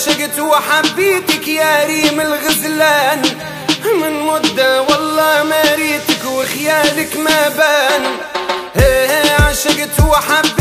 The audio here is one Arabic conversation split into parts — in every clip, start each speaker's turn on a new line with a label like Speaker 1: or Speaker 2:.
Speaker 1: عشقت وحبيتك يا ريم الغزلان. من مدة والله ما ريتك وخيالك ما بان. إيه، إيه، عشقت وحبيتك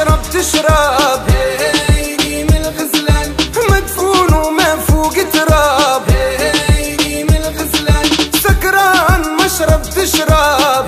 Speaker 1: تشرب تشرب. هيني من الغزلان. مدفون وما فوق تراب. هيني من الغزلان. سكران مشرب تشرب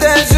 Speaker 1: metes